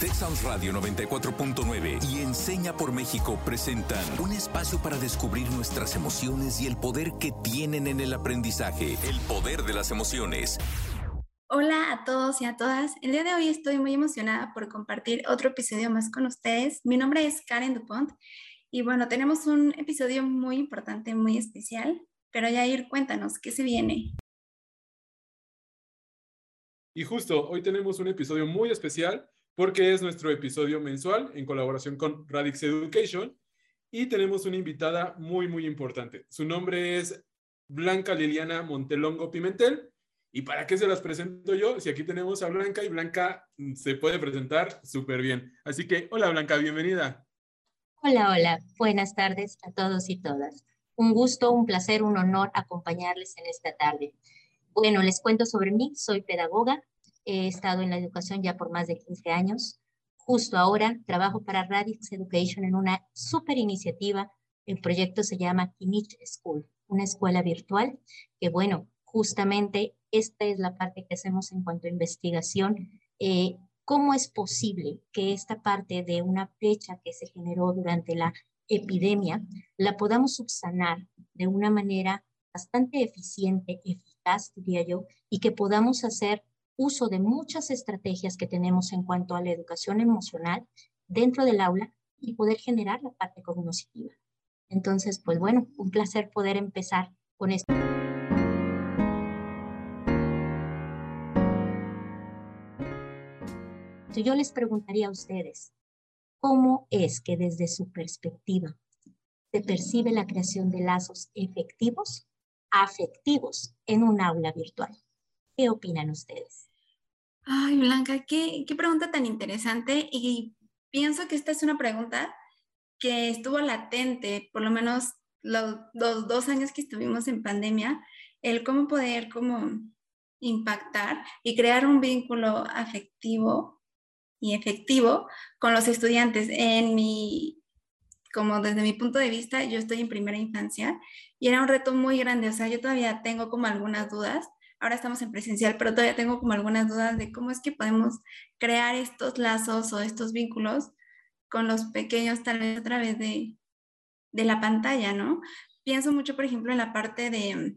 Texas Radio 94.9 y Enseña por México presentan un espacio para descubrir nuestras emociones y el poder que tienen en el aprendizaje. El poder de las emociones. Hola a todos y a todas. El día de hoy estoy muy emocionada por compartir otro episodio más con ustedes. Mi nombre es Karen Dupont y bueno, tenemos un episodio muy importante, muy especial. Pero Yair, cuéntanos, ¿qué se viene? Y justo hoy tenemos un episodio muy especial porque es nuestro episodio mensual en colaboración con Radix Education y tenemos una invitada muy, muy importante. Su nombre es Blanca Liliana Montelongo Pimentel. ¿Y para qué se las presento yo? Si aquí tenemos a Blanca y Blanca se puede presentar súper bien. Así que, hola Blanca, bienvenida. Hola, hola. Buenas tardes a todos y todas. Un gusto, un placer, un honor acompañarles en esta tarde. Bueno, les cuento sobre mí. Soy pedagoga, He estado en la educación ya por más de 15 años. Justo ahora trabajo para Radix Education en una super iniciativa. El proyecto se llama Kinich School, una escuela virtual que, bueno, justamente esta es la parte que hacemos en cuanto a investigación. Eh, ¿Cómo es posible que esta parte de una brecha que se generó durante la epidemia la podamos subsanar de una manera bastante eficiente, eficaz, diría yo, y que podamos hacer uso de muchas estrategias que tenemos en cuanto a la educación emocional dentro del aula y poder generar la parte cognitiva. Entonces, pues bueno, un placer poder empezar con esto. Yo les preguntaría a ustedes, ¿cómo es que desde su perspectiva se percibe la creación de lazos efectivos, afectivos en un aula virtual? ¿Qué opinan ustedes? Ay, Blanca, qué, qué pregunta tan interesante y pienso que esta es una pregunta que estuvo latente, por lo menos los, dos años que estuvimos en pandemia, el cómo poder como impactar y crear un vínculo afectivo y efectivo con los estudiantes. En mi, como desde mi punto de vista, yo estoy en primera infancia y era un reto muy grande, o sea, yo todavía tengo como algunas dudas ahora estamos en presencial, pero todavía tengo como algunas dudas de cómo es que podemos crear estos lazos o estos vínculos con los pequeños tal vez a través de, de la pantalla, ¿no? Pienso mucho, por ejemplo, en la parte de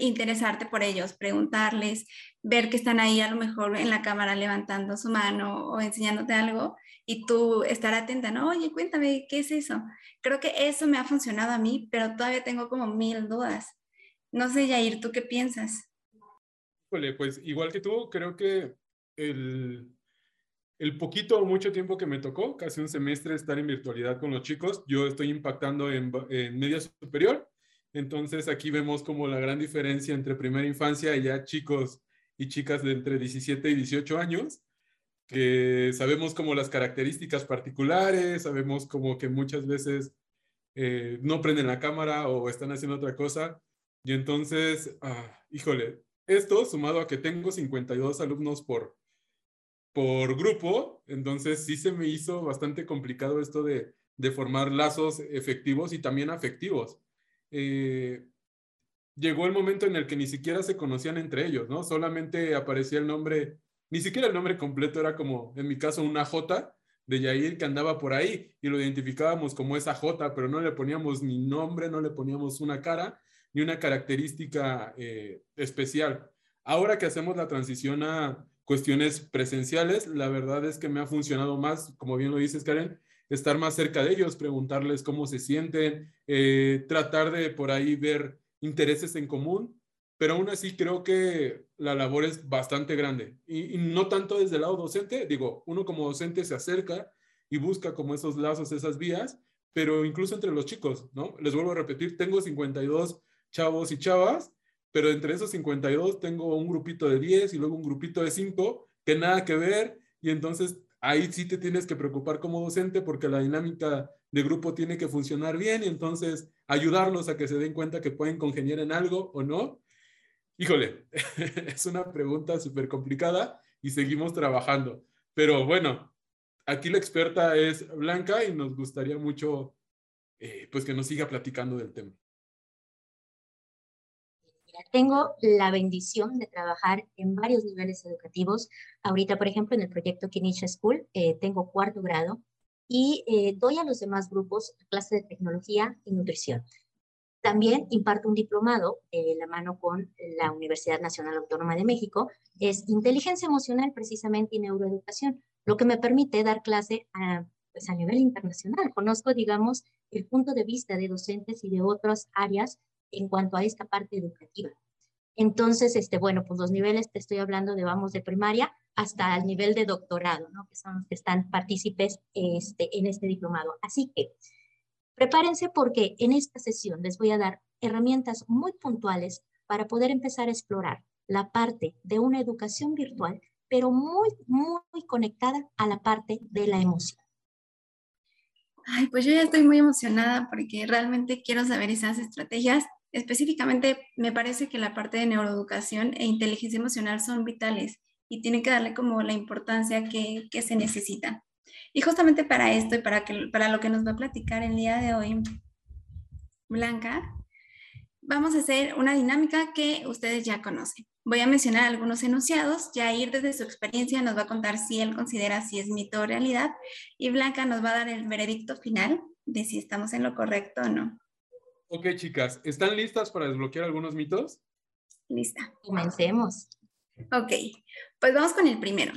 interesarte por ellos, preguntarles, ver que están ahí a lo mejor en la cámara levantando su mano o enseñándote algo y tú estar atenta, ¿no? Oye, cuéntame, ¿qué es eso? Creo que eso me ha funcionado a mí, pero todavía tengo como mil dudas. No sé, Yair, ¿tú qué piensas? pues igual que tú, creo que el, el poquito o mucho tiempo que me tocó, casi un semestre estar en virtualidad con los chicos, yo estoy impactando en, en media superior. Entonces aquí vemos como la gran diferencia entre primera infancia y ya chicos y chicas de entre 17 y 18 años, que sabemos como las características particulares, sabemos como que muchas veces eh, no prenden la cámara o están haciendo otra cosa. Y entonces, ah, híjole, esto sumado a que tengo 52 alumnos por, por grupo, entonces sí se me hizo bastante complicado esto de, de formar lazos efectivos y también afectivos. Eh, llegó el momento en el que ni siquiera se conocían entre ellos, ¿no? Solamente aparecía el nombre, ni siquiera el nombre completo era como, en mi caso, una J de Yair que andaba por ahí y lo identificábamos como esa J, pero no le poníamos ni nombre, no le poníamos una cara ni una característica eh, especial. Ahora que hacemos la transición a cuestiones presenciales, la verdad es que me ha funcionado más, como bien lo dices, Karen, estar más cerca de ellos, preguntarles cómo se sienten, eh, tratar de por ahí ver intereses en común, pero aún así creo que la labor es bastante grande y, y, no tanto desde el lado docente, digo, uno como docente se acerca y busca como esos lazos, esas vías, pero incluso entre los chicos, ¿no? Les vuelvo a repetir, tengo 52 chavos y chavas, pero entre esos 52 tengo un grupito de 10 y luego un grupito de 5 que nada que ver y entonces ahí sí te tienes que preocupar como docente porque la dinámica de grupo tiene que funcionar bien y entonces ayudarlos a que se den cuenta que pueden congeniar en algo o no. Híjole, es una pregunta súper complicada y seguimos trabajando. Pero bueno, aquí la experta es Blanca y nos gustaría mucho eh, pues que nos siga platicando del tema. Tengo la bendición de trabajar en varios niveles educativos. Ahorita, por ejemplo, en el proyecto Kinisha School, eh, tengo cuarto grado y eh, doy a los demás grupos clase de tecnología y nutrición. También imparto un diplomado eh, la mano con la Universidad Nacional Autónoma de México, es inteligencia emocional precisamente y neuroeducación, lo que me permite dar clase a, pues a nivel internacional. Conozco, digamos, el punto de vista de docentes y de otras áreas en cuanto a esta parte educativa. Entonces, este, bueno, pues los niveles, te estoy hablando de, vamos, de primaria hasta el nivel de doctorado, ¿no? Que son los que están partícipes este, en este diplomado. Así que prepárense porque en esta sesión les voy a dar herramientas muy puntuales para poder empezar a explorar la parte de una educación virtual, pero muy, muy conectada a la parte de la emoción. Ay, pues yo ya estoy muy emocionada porque realmente quiero saber esas estrategias específicamente me parece que la parte de neuroeducación e inteligencia emocional son vitales y tienen que darle como la importancia que, que se necesita. Y justamente para esto y para, que, para lo que nos va a platicar el día de hoy, Blanca, vamos a hacer una dinámica que ustedes ya conocen. Voy a mencionar algunos enunciados, ir desde su experiencia nos va a contar si él considera si es mito o realidad y Blanca nos va a dar el veredicto final de si estamos en lo correcto o no. Ok, chicas, ¿están listas para desbloquear algunos mitos? Lista. Comencemos. Ok, pues vamos con el primero.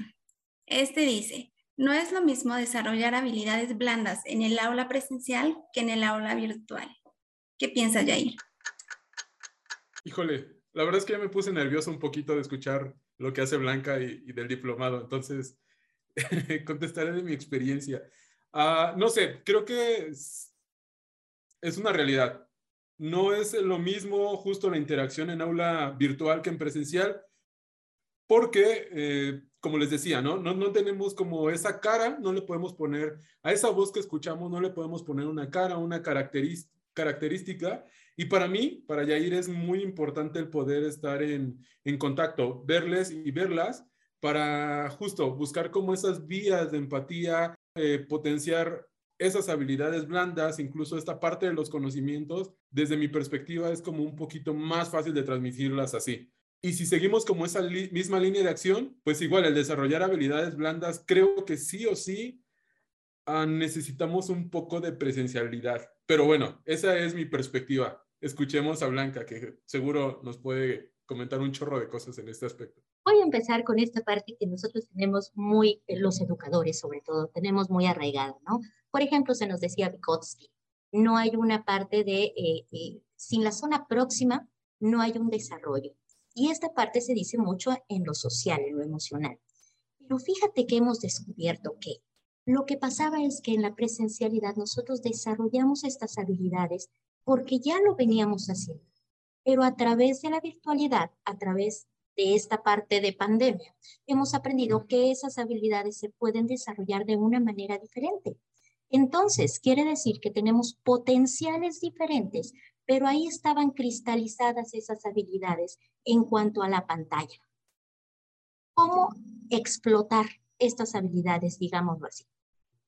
Este dice, no es lo mismo desarrollar habilidades blandas en el aula presencial que en el aula virtual. ¿Qué piensa Jair? Híjole, la verdad es que ya me puse nervioso un poquito de escuchar lo que hace Blanca y, del diplomado, entonces contestaré de mi experiencia. Ah, no sé, creo que es una realidad no es lo mismo justo la interacción en aula virtual que en presencial, porque, eh, como les decía, ¿no? ¿no? No tenemos como esa cara, no le podemos poner, a esa voz que escuchamos, no le podemos poner una cara, una característica. Y para mí, para Yair, es muy importante el poder estar en, contacto, verles y verlas, para justo buscar como esas vías de empatía, eh, potenciar esas habilidades blandas, incluso esta parte de los conocimientos, desde mi perspectiva es como un poquito más fácil de transmitirlas así. Y si seguimos como esa misma línea de acción, pues igual el desarrollar habilidades blandas, creo que sí o sí ah, necesitamos un poco de presencialidad. Pero bueno, esa es mi perspectiva. Escuchemos a Blanca, que seguro nos puede comentar un chorro de cosas en este aspecto. Voy a empezar con esta parte que nosotros tenemos muy, eh, los educadores sobre todo, tenemos muy arraigada, ¿no? Por ejemplo, se nos decía Vygotsky, no hay una parte de, eh, eh, sin la zona próxima, no hay un desarrollo. Y esta parte se dice mucho en lo social, en lo emocional. Pero fíjate que hemos descubierto que lo que pasaba es que en la presencialidad nosotros desarrollamos estas habilidades porque ya lo veníamos haciendo. Pero a través de la virtualidad, a través de esta parte de pandemia, hemos aprendido que esas habilidades se pueden desarrollar de una manera diferente. Entonces, quiere decir que tenemos potenciales diferentes, pero ahí estaban cristalizadas esas habilidades en cuanto a la pantalla. ¿Cómo explotar estas habilidades, digámoslo así?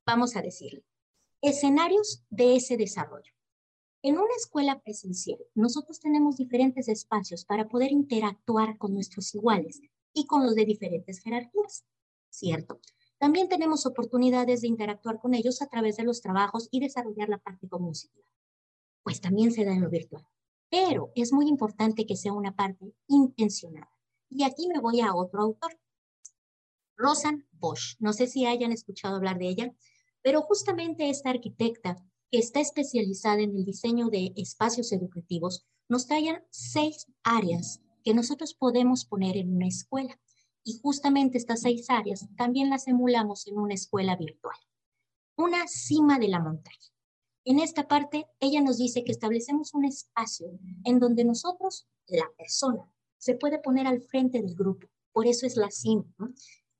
Vamos a decirlo. Escenarios de ese desarrollo. En una escuela presencial, nosotros tenemos diferentes espacios para poder interactuar con nuestros iguales y con los de diferentes jerarquías, ¿cierto? También tenemos oportunidades de interactuar con ellos a través de los trabajos y desarrollar la parte cognitiva. Pues también se da en lo virtual. Pero es muy importante que sea una parte intencionada. Y aquí me voy a otro autor, Rosan Bosch. No sé si hayan escuchado hablar de ella, pero justamente esta arquitecta que está especializada en el diseño de espacios educativos nos trae seis áreas que nosotros podemos poner en una escuela. Y justamente estas seis áreas también las emulamos en una escuela virtual. Una cima de la montaña. En esta parte, ella nos dice que establecemos un espacio en donde nosotros, la persona, se puede poner al frente del grupo. Por eso es la cima.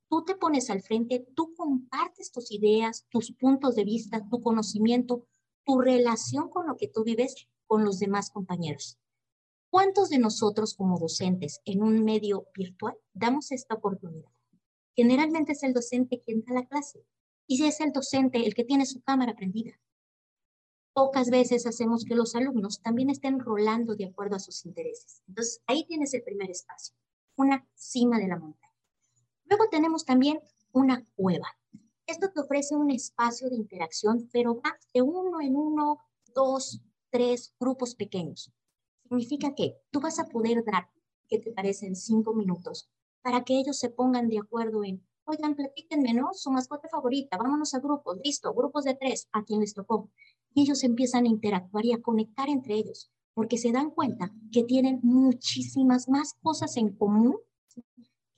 Tú te pones al frente, tú compartes tus ideas, tus puntos de vista, tu conocimiento, tu relación con lo que tú vives con los demás compañeros. ¿Cuántos de nosotros como docentes en un medio virtual damos esta oportunidad? Generalmente es el docente quien da la clase y si es el docente el que tiene su cámara prendida. pocas veces hacemos que los alumnos también estén rolando de acuerdo a sus intereses. Entonces, ahí tienes el primer espacio, una cima de la montaña. Luego tenemos también una cueva. Esto te ofrece un espacio de interacción, pero va de uno en uno, dos, tres grupos pequeños. Significa que tú vas a poder dar, ¿qué te parece?, en cinco minutos, para que ellos se pongan de acuerdo en, oigan, platíquenme, ¿no? Su mascota favorita, vámonos a grupos, listo, grupos de tres, a quien les tocó y ellos empiezan a interactuar y a conectar entre ellos, porque se dan cuenta que tienen muchísimas más cosas en común que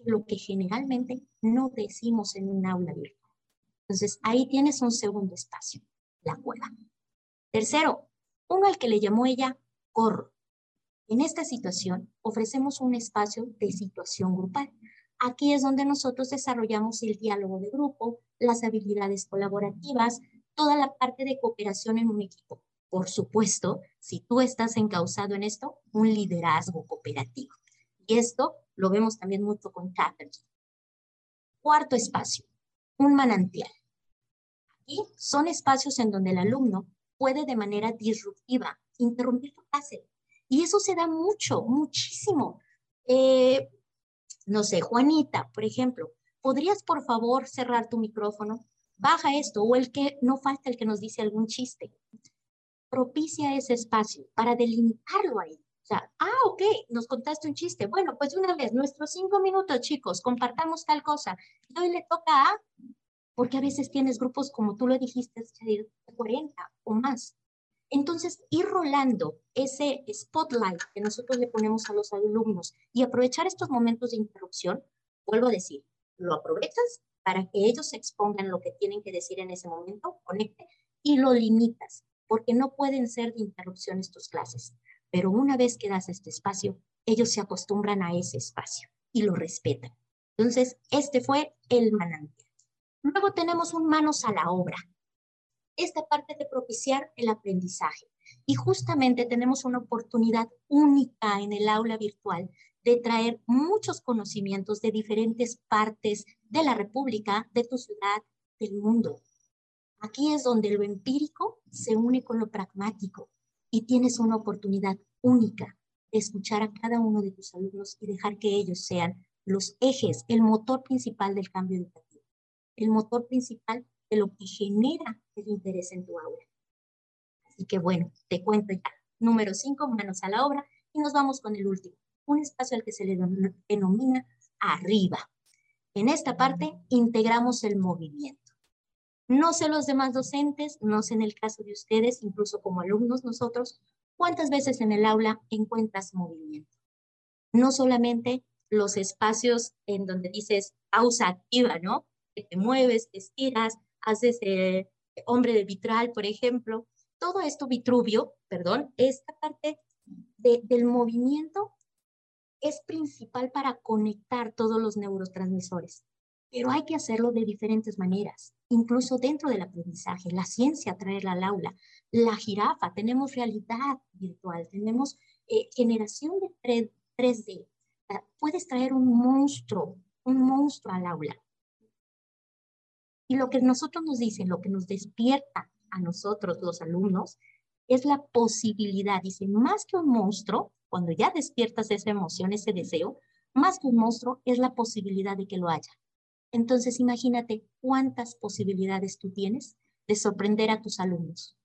lo que generalmente no decimos en un aula virtual. Entonces, ahí tienes un segundo espacio, la cueva. Tercero, uno al que le llamó ella corro. En esta situación ofrecemos un espacio de situación grupal. Aquí es donde nosotros desarrollamos el diálogo de grupo, las habilidades colaborativas, toda la parte de cooperación en un equipo. Por supuesto, si tú estás encausado en esto, un liderazgo cooperativo. Y esto lo vemos también mucho con Chatterjee. Cuarto espacio, un manantial. Aquí son espacios en donde el alumno puede de manera disruptiva interrumpir tu clase. Y eso se da mucho, muchísimo. Eh, no sé, Juanita, por ejemplo, ¿podrías por favor cerrar tu micrófono? baja esto, o el que no falta el que nos dice algún chiste. Propicia ese espacio para delimitarlo ahí. O sea, ah, ok, nos contaste un chiste. Bueno, pues una vez, nuestros cinco minutos, chicos, compartamos tal cosa. Y hoy le toca a, porque a veces tienes grupos, como tú lo dijiste, de 40 o más. Entonces, ir rolando ese spotlight que nosotros le ponemos a los alumnos y aprovechar estos momentos de interrupción, vuelvo a decir, lo aprovechas para que ellos expongan lo que tienen que decir en ese momento, conecte, y lo limitas, porque no pueden ser de interrupción tus clases. Pero una vez que das este espacio, ellos se acostumbran a ese espacio y lo respetan. Entonces, este fue el manantial. Luego tenemos un manos a la obra. Esta parte de propiciar el aprendizaje. Y justamente tenemos una oportunidad única en el aula virtual de traer muchos conocimientos de diferentes partes de la República, de tu ciudad, del mundo. Aquí es donde lo empírico se une con lo pragmático y tienes una oportunidad única de escuchar a cada uno de tus alumnos y dejar que ellos sean los ejes, el motor principal del cambio educativo, el motor principal de lo que genera el interés en tu aula. Así que bueno, te cuento ya. Número cinco, manos a la obra y nos vamos con el último un espacio al que se le denomina arriba. En esta parte integramos el movimiento. No sé los demás docentes, no sé en el caso de ustedes, incluso como alumnos nosotros, cuántas veces en el aula encuentras movimiento. No solamente los espacios en donde dices pausa activa, ¿no? Que te mueves, te estiras, haces eh, hombre de vitral, por ejemplo. Todo esto, Vitruvio, perdón, esta parte del movimiento es principal para conectar todos los neurotransmisores, pero hay que hacerlo de diferentes maneras, incluso dentro del aprendizaje. La ciencia traerla al aula, la jirafa, tenemos realidad virtual, tenemos eh, generación de 3D. Puedes traer un monstruo, un monstruo al aula. Y lo que nosotros nos dicen, lo que nos despierta a nosotros, los alumnos, es la posibilidad, dice, más que un monstruo, cuando ya despiertas esa emoción, ese deseo, más que un monstruo es la posibilidad de que lo haya. Entonces imagínate cuántas posibilidades tú tienes de sorprender a tus alumnos.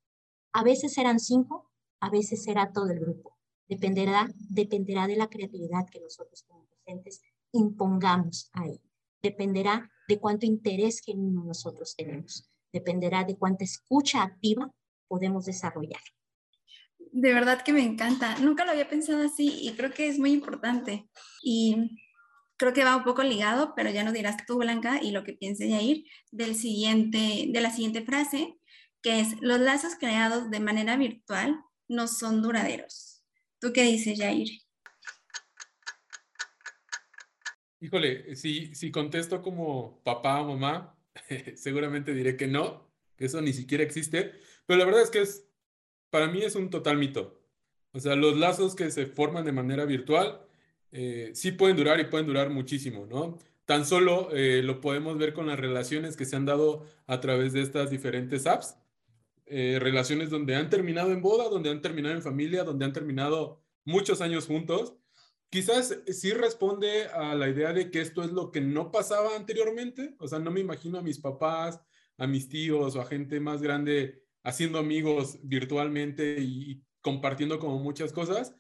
A veces serán cinco, a veces será todo el grupo. Dependerá, dependerá de la creatividad que nosotros como docentes impongamos ahí. Dependerá de cuánto interés genuino nosotros tenemos. Dependerá de cuánta escucha activa podemos desarrollar de verdad que me encanta. Nunca lo había pensado así y creo que es muy importante. Y creo que va un poco ligado, pero ya nos dirás tú, Blanca, y lo que piense Yair, del siguiente, de la siguiente frase, que es, los lazos creados de manera virtual no son duraderos. ¿Tú qué dices, Yair? Híjole, si, si contesto como papá o mamá, seguramente diré que no, que eso ni siquiera existe, pero la verdad es que es para mí es un total mito. O sea, los lazos que se forman de manera virtual eh, sí pueden durar y pueden durar muchísimo, ¿no? Tan solo eh, lo podemos ver con las relaciones que se han dado a través de estas diferentes apps. eh, relaciones donde han terminado en boda, donde han terminado en familia, donde han terminado muchos años juntos. Quizás sí responde a la idea de que esto es lo que no pasaba anteriormente. O sea, no me imagino a mis papás, a mis tíos o a gente más grande haciendo amigos virtualmente y, compartiendo como muchas cosas.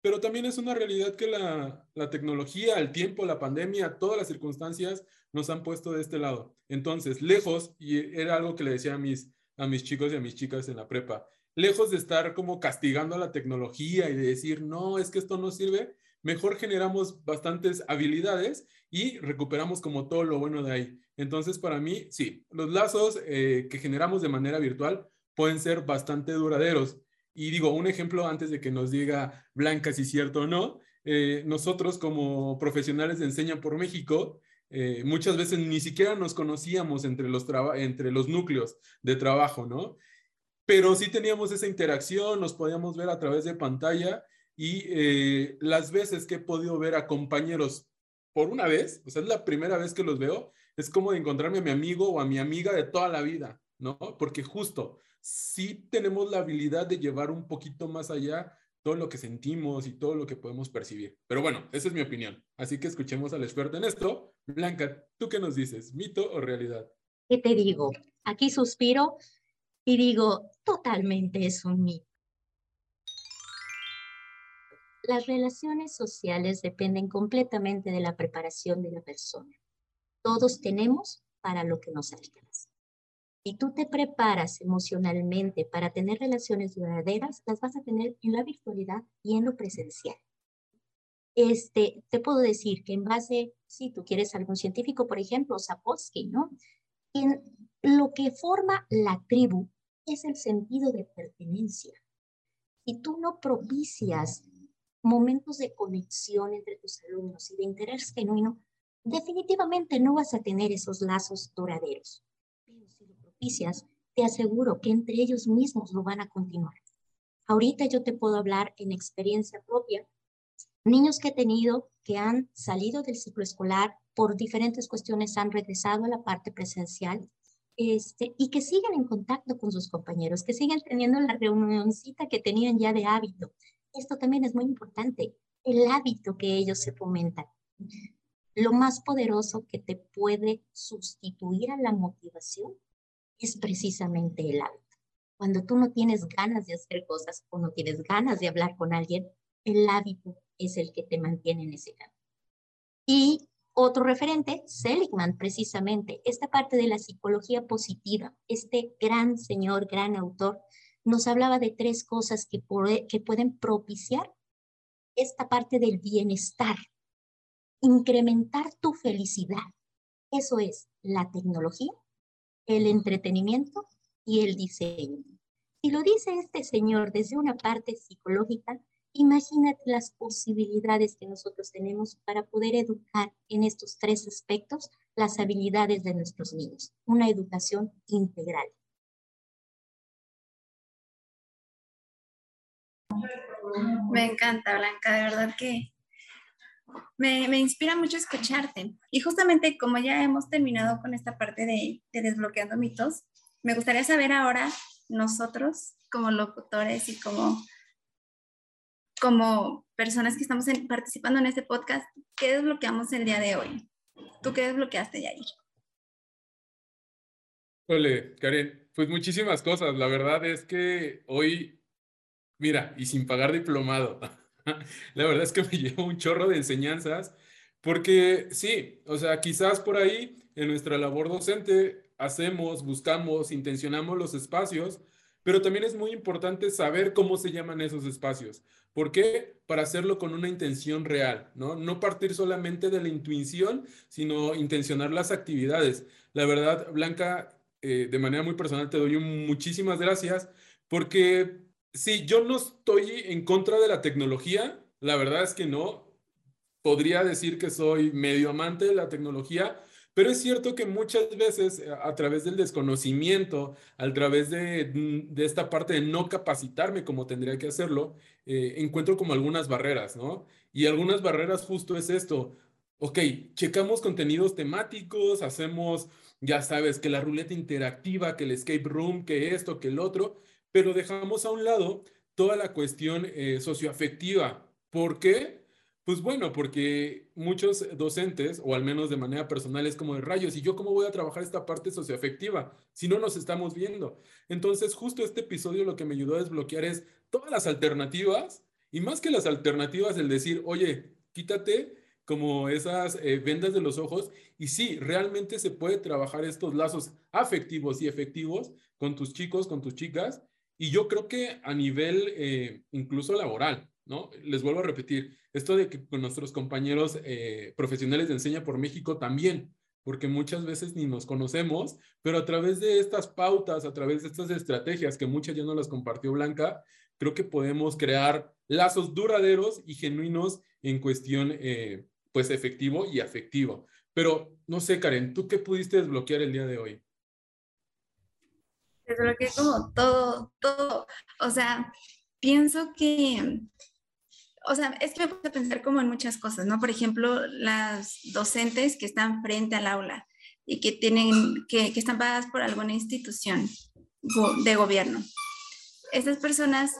Pero también es una realidad que la, la tecnología, el tiempo, la pandemia, todas las circunstancias nos han puesto de este lado. Entonces, lejos, y era algo que le decía a mis, a mis chicos y a mis chicas en la prepa, lejos de estar como castigando a la tecnología y de decir, no, es que esto no sirve, mejor generamos bastantes habilidades y recuperamos como todo lo bueno de ahí. Entonces, para mí, sí, los lazos eh, que generamos de manera virtual pueden ser bastante duraderos. Y digo, un ejemplo antes de que nos diga Blanca si es cierto o no, eh, nosotros como profesionales de Enseña por México, eh, muchas veces ni siquiera nos conocíamos entre los, entre los núcleos de trabajo, ¿no? Pero sí teníamos esa interacción, nos podíamos ver a través de pantalla y eh, las veces que he podido ver a compañeros por una vez, o sea, es la primera vez que los veo, es como de encontrarme a mi amigo o a mi amiga de toda la vida, ¿no? Porque justo, sí tenemos la habilidad de llevar un poquito más allá todo lo que sentimos y todo lo que podemos percibir. Pero bueno, esa es mi opinión. Así que escuchemos al experto en esto. Blanca, ¿tú qué nos dices? ¿Mito o realidad? ¿Qué te digo? Aquí suspiro y digo, totalmente es un mito. Las relaciones sociales dependen completamente de la preparación de la persona. Todos tenemos para lo que nos alcanza. Si tú te preparas emocionalmente para tener relaciones duraderas, las vas a tener en la virtualidad y en lo presencial. Este, te puedo decir que en base, si tú quieres algún científico, por ejemplo, Sapolsky, ¿no? En lo que forma la tribu es el sentido de pertenencia. Si tú no propicias momentos de conexión entre tus alumnos y de interés genuino, definitivamente no vas a tener esos lazos duraderos te aseguro que entre ellos mismos lo van a continuar. Ahorita yo te puedo hablar en experiencia propia. Niños que he tenido que han salido del ciclo escolar por diferentes cuestiones han regresado a la parte presencial este, y que siguen en contacto con sus compañeros, que siguen teniendo la reunioncita que tenían ya de hábito. Esto también es muy importante, el hábito que ellos se fomentan. Lo más poderoso que te puede sustituir a la motivación es precisamente el hábito. Cuando tú no tienes ganas de hacer cosas o no tienes ganas de hablar con alguien, el hábito es el que te mantiene en ese camino. Y otro referente, Seligman, precisamente, esta parte de la psicología positiva, este gran señor, gran autor, nos hablaba de tres cosas que, pueden propiciar esta parte del bienestar, incrementar tu felicidad. Eso es la tecnología, el entretenimiento y el diseño. Si lo dice este señor desde una parte psicológica, imagínate las posibilidades que nosotros tenemos para poder educar en estos tres aspectos las habilidades de nuestros niños, una educación integral. Me encanta, Blanca, de verdad que me, inspira mucho escucharte. Y justamente como ya hemos terminado con esta parte de, desbloqueando mitos, me gustaría saber ahora nosotros como locutores y como, como personas que estamos participando en este podcast, ¿qué desbloqueamos el día de hoy? ¿Tú qué desbloqueaste, Yair? Ole, Karen, pues muchísimas cosas. La verdad es que hoy, mira, y sin pagar diplomado, La verdad es que me llevo un chorro de enseñanzas, porque sí, o sea, quizás por ahí en nuestra labor docente hacemos, buscamos, intencionamos los espacios, pero también es muy importante saber cómo se llaman esos espacios. ¿Por qué? Para hacerlo con una intención real, ¿no? No partir solamente de la intuición, sino intencionar las actividades. La verdad, Blanca, eh, de manera muy personal te doy muchísimas gracias porque Sí, yo no estoy en contra de la tecnología, la verdad es que no. Podría decir que soy medio amante de la tecnología, pero es cierto que muchas veces eh, a través del desconocimiento, a través de, mm, de esta parte de no capacitarme como tendría que hacerlo, eh, encuentro como algunas barreras, ¿no? Y algunas barreras justo es esto. Ok, checamos contenidos temáticos, hacemos ya sabes, que la ruleta interactiva, que el escape room, que esto, que el otro, pero dejamos a un lado toda la cuestión eh, socioafectiva. ¿Por qué? Pues bueno, porque muchos docentes, o al menos de manera personal, es como de rayos, ¿y yo cómo voy a trabajar esta parte socioafectiva si no nos estamos viendo? Entonces, justo este episodio lo que me ayudó a desbloquear es todas las alternativas, y más que las alternativas, el decir, oye, quítate como esas eh, vendas de los ojos, y sí, realmente se puede trabajar estos lazos afectivos y efectivos con tus chicos, con tus chicas, y yo creo que a nivel eh, incluso laboral, ¿no? Les vuelvo a repetir, esto de que con nuestros compañeros eh, profesionales de Enseña por México también, porque muchas veces ni nos conocemos, pero a través de estas pautas, a través de estas estrategias que muchas ya no las compartió Blanca, creo que podemos crear lazos duraderos y genuinos en cuestión, eh, pues, efectivo y afectivo. Pero, no sé, Karen, ¿tú qué pudiste desbloquear el día de hoy? Desbloqueé como todo, todo. O sea, pienso que, o sea, es que me puse a pensar como en muchas cosas, ¿no? Por ejemplo, las docentes que están frente al aula y que tienen, que, que están pagadas por alguna institución de gobierno. Estas personas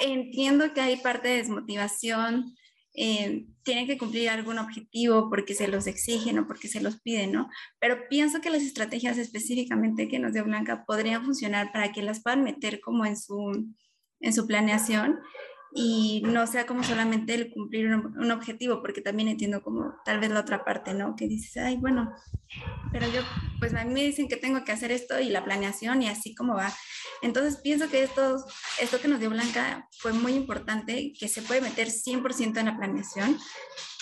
entiendo que hay parte de desmotivación, eh, tienen que cumplir algún objetivo porque se los exigen o porque se los piden, ¿no? Pero pienso que las estrategias específicamente que nos dio Blanca podrían funcionar para que las puedan meter como en su, en su planeación y no sea como solamente el cumplir un, objetivo, porque también entiendo como tal vez la otra parte, ¿no? Que dices, ay, bueno, pero yo, pues a mí me dicen que tengo que hacer esto y la planeación y así como va. Entonces pienso que esto, esto que nos dio Blanca fue muy importante, que se puede meter 100% en la planeación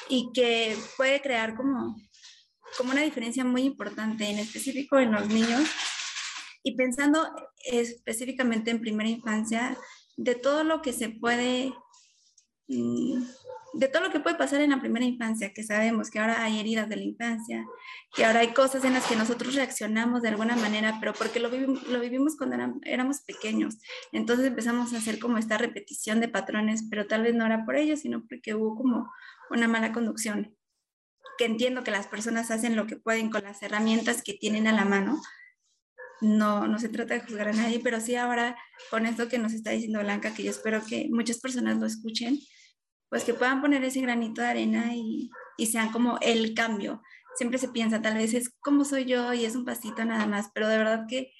y que puede crear como, como una diferencia muy importante, en específico en los niños. Y pensando específicamente en primera infancia, de todo lo que se puede, mm, de todo lo que puede pasar en la primera infancia, que sabemos que ahora hay heridas de la infancia, que ahora hay cosas en las que nosotros reaccionamos de alguna manera, pero porque lo, vivimos, lo vivimos cuando éramos pequeños. Entonces empezamos a hacer como esta repetición de patrones, pero tal vez no era por ello, sino porque hubo como una mala conducción. Que entiendo que las personas hacen lo que pueden con las herramientas que tienen a la mano, no, no se trata de juzgar a nadie, pero sí ahora con esto que nos está diciendo Blanca, que yo espero que muchas personas lo escuchen, pues que puedan poner ese granito de arena y, y sean como el cambio. Siempre se piensa, tal vez es como soy yo y es un pasito nada más, pero de verdad que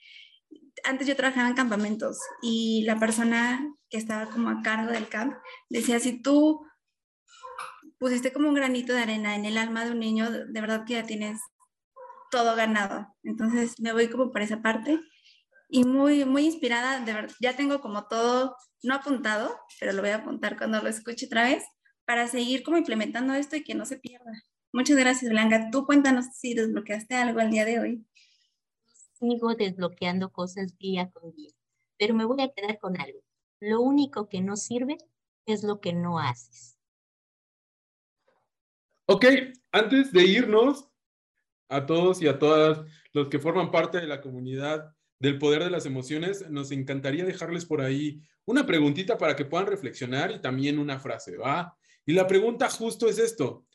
antes yo trabajaba en campamentos y la persona que estaba como a cargo del camp decía, si tú pusiste como un granito de arena en el alma de un niño, de verdad que ya tienes todo ganado. Entonces me voy como por esa parte y muy, muy inspirada, de verdad, ya tengo como todo, no apuntado, pero lo voy a apuntar cuando lo escuche otra vez, para seguir como implementando esto y que no se pierda. Muchas gracias, Blanca. Tú cuéntanos si desbloqueaste algo el día de hoy. Sigo desbloqueando cosas día con día, pero me voy a quedar con algo. Lo único que no sirve es lo que no haces. Ok, antes de irnos, a todos y a todas los que forman parte de la comunidad del poder de las emociones, nos encantaría dejarles por ahí una preguntita para que puedan reflexionar y también una frase, ¿va? Y la pregunta justo es esto.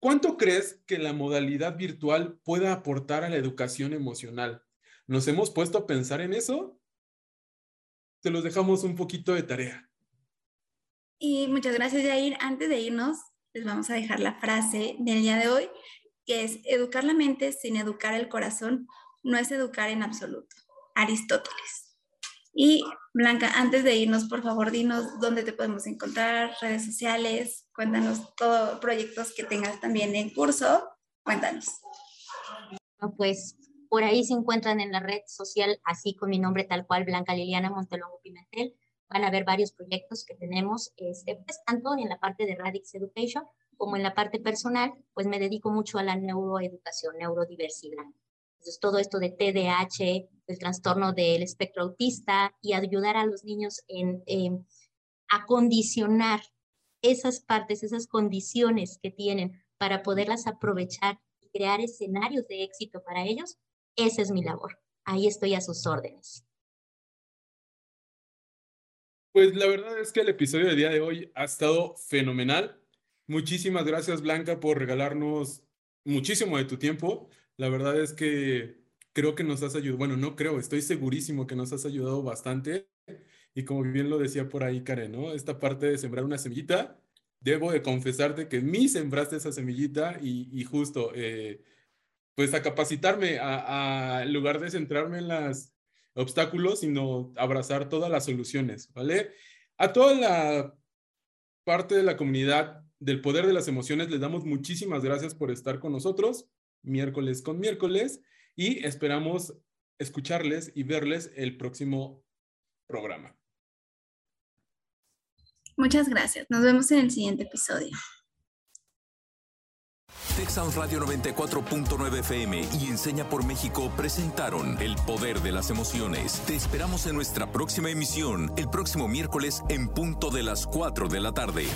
¿Cuánto crees que la modalidad virtual pueda aportar a la educación emocional? ¿Nos hemos puesto a pensar en eso? Te los dejamos un poquito de tarea. Y muchas gracias, Jair. Antes de irnos, les vamos a dejar la frase del día de hoy, que es educar la mente sin educar el corazón no es educar en absoluto. Aristóteles. Y Blanca, antes de irnos, por favor, dinos dónde te podemos encontrar, redes sociales, cuéntanos todos proyectos que tengas también en curso, cuéntanos. Pues por ahí se encuentran en la red social, así con mi nombre tal cual, Blanca Liliana Montelongo Pimentel. Van a ver varios proyectos que tenemos, este, pues, tanto en la parte de Radix Education como en la parte personal, pues me dedico mucho a la neuroeducación, neurodiversidad. Entonces, todo esto de TDAH, el trastorno del espectro autista y ayudar a los niños en, en acondicionar esas partes, esas condiciones que tienen para poderlas aprovechar y crear escenarios de éxito para ellos, esa es mi labor. Ahí estoy a sus órdenes. Pues la verdad es que el episodio del día de hoy ha estado fenomenal. Muchísimas gracias, Blanca, por regalarnos muchísimo de tu tiempo. La verdad es que creo que nos has ayudado, bueno, no creo, estoy segurísimo que nos has ayudado bastante. Y como bien lo decía por ahí Karen, ¿no? Esta parte de sembrar una semillita, debo de confesarte que mí sembraste esa semillita y, justo, eh, pues a capacitarme, a, en lugar de centrarme en los obstáculos, sino abrazar todas las soluciones, ¿vale? A toda la parte de la comunidad del poder de las emociones, les damos muchísimas gracias por estar con nosotros miércoles con miércoles y esperamos escucharles y verles el próximo programa. Muchas gracias. Nos vemos en el siguiente episodio. Texas Radio 94.9 FM y Enseña por México presentaron El Poder de las Emociones. Te esperamos en nuestra próxima emisión, el próximo miércoles en punto de las 4 de la tarde.